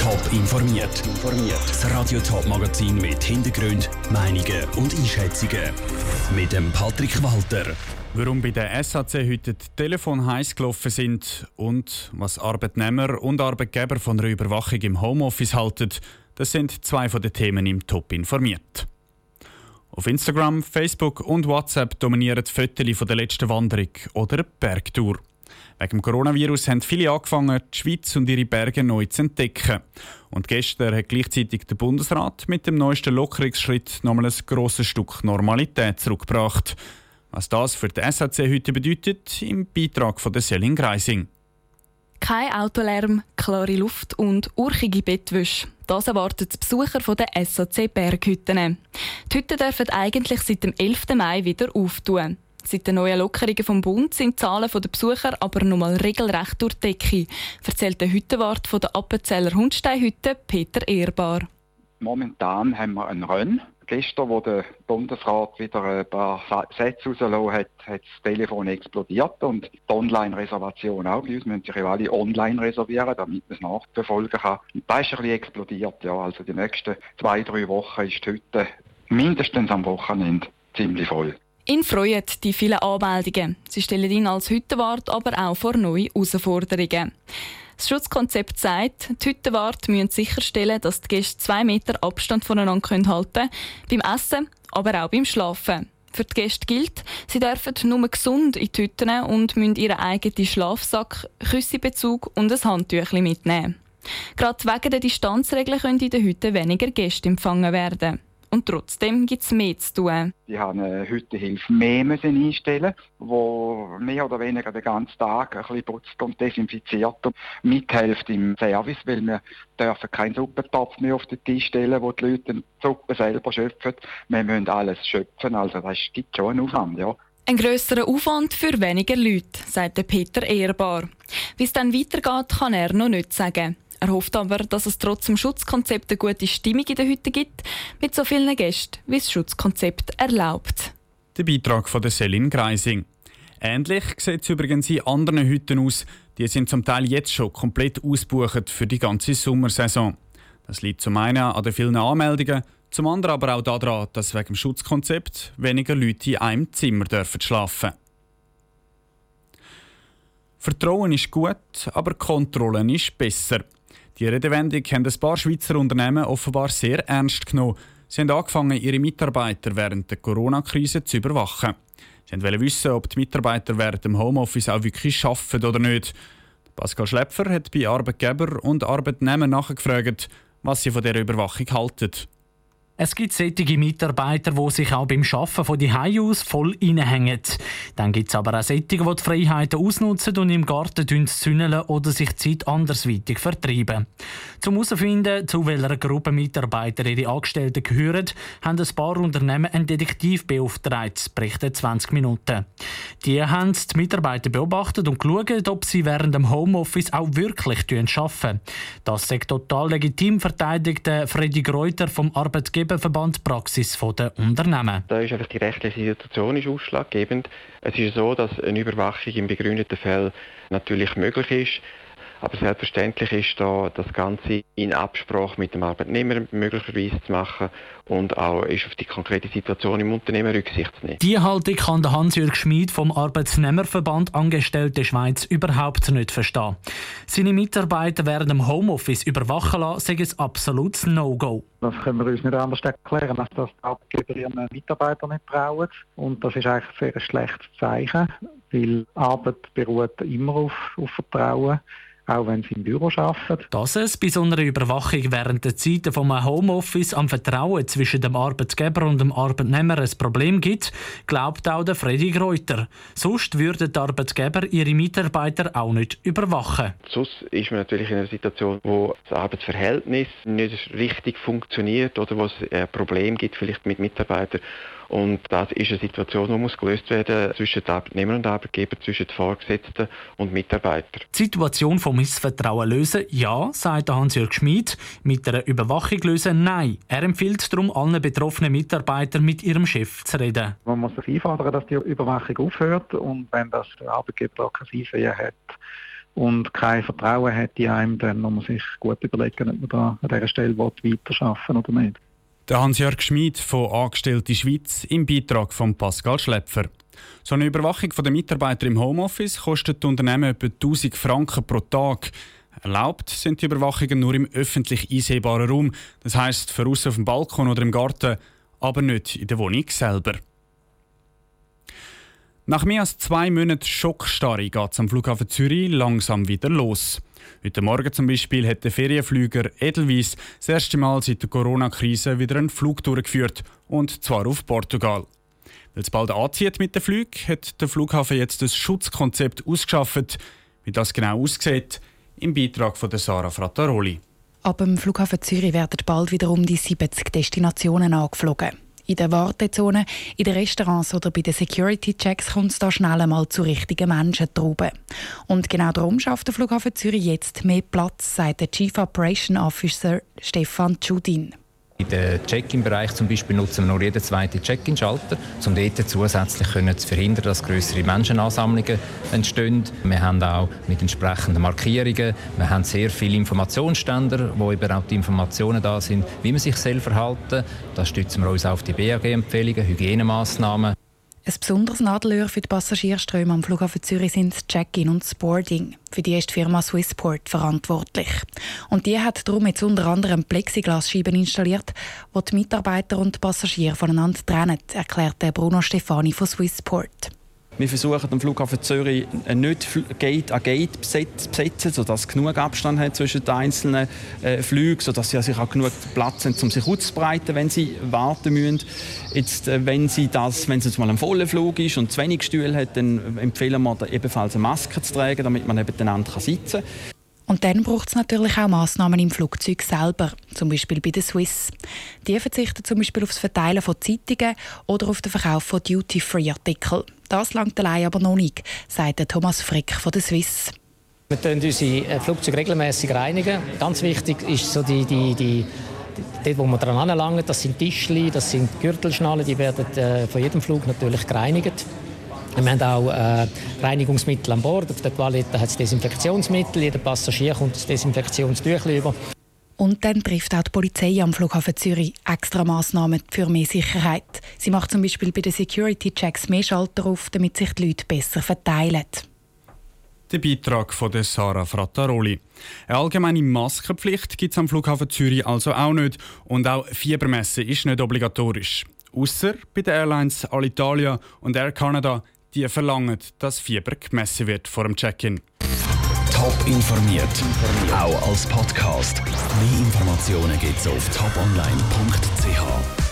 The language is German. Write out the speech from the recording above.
Top informiert. Das Radio Top Magazin mit Hintergrund, Meinungen und Einschätzungen mit dem Patrick Walter. Warum bei der SAC heute die Telefon heiß gelaufen sind und was Arbeitnehmer und Arbeitgeber von der Überwachung im Homeoffice halten, das sind zwei von den Themen im Top informiert. Auf Instagram, Facebook und WhatsApp dominieren die Fotos von der letzten Wanderung oder Bergtour. Wegen dem Coronavirus haben viele angefangen, die Schweiz und ihre Berge neu zu entdecken. Und gestern hat gleichzeitig der Bundesrat mit dem neuesten Lockerungsschritt nochmal ein grosses Stück Normalität zurückgebracht. Was das für die SAC heute bedeutet, im Beitrag von der Selin Greising. Kein Autolärm, klare Luft und urchige Bettwäsche. Das erwartet die Besucher der SAC Berghütten. Die Hütten dürfen eigentlich seit dem 11. Mai wieder auftun. Seit den neuen Lockerungen vom Bund sind die Zahlen der Besucher aber noch mal regelrecht durch die Decke, erzählt der Hüttenwart von der Appenzeller Hundsteinhütte Peter Ehrbar. Momentan haben wir einen Rennen. Gestern, wo der Bundesrat wieder ein paar Sätze rausgelassen hat, hat das Telefon explodiert und die Online-Reservation auch. Bei uns müssen sich alle online reservieren, damit man es nachverfolgen kann. Und das ist ein bisschen explodiert, ja. Also die nächsten zwei, drei Wochen ist heute mindestens am Wochenende ziemlich voll. Ihn freuen die vielen Anmeldungen. Sie stellen ihn als Hüttenwart aber auch vor neue Herausforderungen. Das Schutzkonzept sagt, die Hüttenwart müssen sicherstellen, dass die Gäste zwei Meter Abstand voneinander halten können, beim Essen, aber auch beim Schlafen. Für die Gäste gilt, sie dürfen nur gesund in die Hütten und müssen ihren eigenen Schlafsack, Küssebezug und ein Handtüchchen mitnehmen. Gerade wegen der Distanzregeln können in den Hütten weniger Gäste empfangen werden. Und trotzdem gibt es mehr zu tun. Die haben eine Hüttenhilfe mehr müssen einstellen wo mehr oder weniger den ganzen Tag ein bisschen putzt und desinfiziert und mithilft im Service, weil wir dürfen keinen Suppentopf mehr auf den Tisch stellen, wo die Leute die Suppe selber schöpfen. Wir müssen alles schöpfen, also das gibt schon einen Aufwand, ja. Ein grösserer Aufwand für weniger Leute, sagt Peter Ehrbar. Wie es dann weitergeht, kann er noch nicht sagen. Er hofft aber, dass es trotz dem Schutzkonzept eine gute Stimmung in der Hütte gibt, mit so vielen Gästen, wie das Schutzkonzept erlaubt. Der Beitrag von der Selin Greising. Ähnlich sieht es übrigens in anderen Hütten aus. Die sind zum Teil jetzt schon komplett ausgebucht für die ganze Sommersaison. Das liegt zum einen an den vielen Anmeldungen, zum anderen aber auch daran, dass wegen dem Schutzkonzept weniger Leute in einem Zimmer dürfen schlafen Vertrauen ist gut, aber Kontrollen ist besser. Die Redewendung haben ein paar Schweizer Unternehmen offenbar sehr ernst genommen. Sie haben angefangen, ihre Mitarbeiter während der Corona-Krise zu überwachen. Sie wollten wissen, ob die Mitarbeiter während dem Homeoffice auch wirklich arbeiten oder nicht. Pascal Schlepfer hat bei Arbeitgeber und Arbeitnehmern nachgefragt, was sie von dieser Überwachung halten. Es gibt solche Mitarbeiter, die sich auch beim Arbeiten von die aus voll reinhängen. Dann gibt es aber auch solche, die die Freiheiten ausnutzen und im Garten zündeln oder sich Zeit andersweitig vertreiben. Zum herauszufinden, zu welcher Gruppe Mitarbeiter ihre Angestellten gehören, haben ein paar Unternehmen einen Detektiv beauftragt, berichten 20 Minuten. Die haben die Mitarbeiter beobachtet und geschaut, ob sie während dem Homeoffice auch wirklich arbeiten. Das sagt total legitim verteidigte Freddy Greuter vom Arbeitgeber Verband Praxis der Unternehmen. Da ist einfach die rechtliche Situation ist ausschlaggebend. Es ist so, dass eine Überwachung im begründeten Fall natürlich möglich ist. Aber selbstverständlich ist da das Ganze in Absprache mit dem Arbeitnehmer möglicherweise zu machen und auch ist auf die konkrete Situation im Unternehmen Rücksicht zu nehmen. Die Haltung kann der Hans-Jürg Schmid vom Arbeitsnehmerverband Angestellte Schweiz überhaupt nicht verstehen. Seine Mitarbeiter während dem Homeoffice überwachen lassen, sei ein absolutes No-Go. Das können wir uns nicht anders erklären, als dass die Arbeitgeber ihren Mitarbeitern nicht trauen. Und das ist eigentlich ein sehr schlechtes Zeichen, weil Arbeit beruht immer auf, auf Vertrauen auch wenn sie im Büro arbeiten. Dass es bei so einer Überwachung während der Zeit vom Homeoffice am Vertrauen zwischen dem Arbeitgeber und dem Arbeitnehmer ein Problem gibt, glaubt auch der Freddy Greuter. Sonst würden die Arbeitgeber ihre Mitarbeiter auch nicht überwachen. Sonst ist man natürlich in einer Situation, wo das Arbeitsverhältnis nicht richtig funktioniert oder wo es ein Problem gibt vielleicht mit Mitarbeitern und das ist eine Situation, die muss gelöst werden zwischen den Arbeitnehmern und Arbeitgebern, zwischen den Vorgesetzten und Mitarbeitern. Die Situation vom Missvertrauen lösen, ja, sagt Hans-Jörg Schmid. Mit einer Überwachung lösen, nein. Er empfiehlt darum allen betroffenen Mitarbeitern mit ihrem Chef zu reden. Man muss sich einfordern, dass die Überwachung aufhört und wenn das der Arbeitgeber auch kein Einsehen hat, und kein Vertrauen hat in einem, dann muss man sich gut überlegen, ob man da an dieser Stelle weiterarbeiten oder nicht. Der Hans-Jörg Schmid von Angestellte Schweiz im Beitrag von Pascal Schlepfer. So eine Überwachung der Mitarbeiter im Homeoffice kostet die Unternehmen etwa 1000 Franken pro Tag. Erlaubt sind die Überwachungen nur im öffentlich einsehbaren Raum, das heißt für auf dem Balkon oder im Garten, aber nicht in der Wohnung selber. Nach mehr als zwei Monaten Schockstarre geht es am Flughafen Zürich langsam wieder los. Heute Morgen zum Beispiel hat der Ferienflüger Edelweiss das erste Mal seit der Corona-Krise wieder einen Flug durchgeführt, und zwar auf Portugal. Weil es bald anzieht mit dem Flug, hat der Flughafen jetzt ein Schutzkonzept ausgeschafft. Wie das genau aussieht, im Beitrag von Sarah Frattaroli. Ab dem Flughafen Zürich werden bald wieder um die 70 Destinationen angeflogen. In der Wartezone, in den Restaurants oder bei den Security-Checks kommt es da schnell einmal zu richtigen Menschentrauben. Und genau darum schafft der Flughafen Zürich jetzt mehr Platz, sagt der Chief Operation Officer Stefan Tschudin. In den Check-in-Bereich zum Beispiel nutzen wir nur jeden zweiten Check-in-Schalter, um dort zusätzlich zu verhindern, dass größere Menschenansammlungen entstehen. Wir haben auch mit entsprechenden Markierungen, wir haben sehr viele Informationsständer, wo eben auch die Informationen da sind, wie man sich selber verhalten. Da stützen wir uns auf die BAG-Empfehlungen, Hygienemaßnahmen. Ein besonderes Nadelöhr für die Passagierströme am Flughafen Zürich sind das Check-in und das Boarding. Für die ist die Firma Swissport verantwortlich. Und die hat darum jetzt unter anderem Plexiglasscheiben installiert, die die Mitarbeiter und Passagiere voneinander trennen, erklärt Bruno Stefani von Swissport. Wir versuchen am Flughafen Zürich nicht Gate an Gate zu besetzen, sodass es genug Abstand hat zwischen den einzelnen äh, Flügen, sodass sie sich auch genug Platz haben, um sich auszubreiten, wenn sie warten müssen. Jetzt, äh, wenn, sie das, wenn es jetzt mal ein voller Flug ist und zu wenig Stühle hat, dann empfehlen wir ebenfalls eine Maske zu tragen, damit man nebeneinander sitzen kann. Und dann braucht es natürlich auch Massnahmen im Flugzeug selber, zum Beispiel bei der Swiss. Die verzichten zum Beispiel das Verteilen von Zeitungen oder auf den Verkauf von Duty-Free-Artikeln. Das langt allein aber noch nicht, sagt Thomas Frick von der Swiss. Wir reinigen unsere äh, Flugzeuge regelmäßig. Ganz wichtig ist so die, die, die Dort, wo wir dran anlangen, das sind Tischli, das sind Gürtelschnallen, die werden äh, von jedem Flug natürlich gereinigt. Wir haben auch äh, Reinigungsmittel an Bord. Auf der Toilette hat es Desinfektionsmittel. Jeder Passagier kommt das Desinfektionstüchlein über. Und dann trifft auch die Polizei am Flughafen Zürich extra Massnahmen für mehr Sicherheit. Sie macht zum Beispiel bei den Security-Checks mehr Schalter auf, damit sich die Leute besser verteilen. Der Beitrag von der Sarah Frattaroli. Eine allgemeine Maskenpflicht gibt es am Flughafen Zürich also auch nicht. Und auch Fiebermessen ist nicht obligatorisch. Außer bei den Airlines Alitalia und Air Canada, die verlangen, dass Fieber gemessen wird vor dem Check-in. Top informiert, auch als Podcast. Mehr Informationen gibt es auf toponline.ch.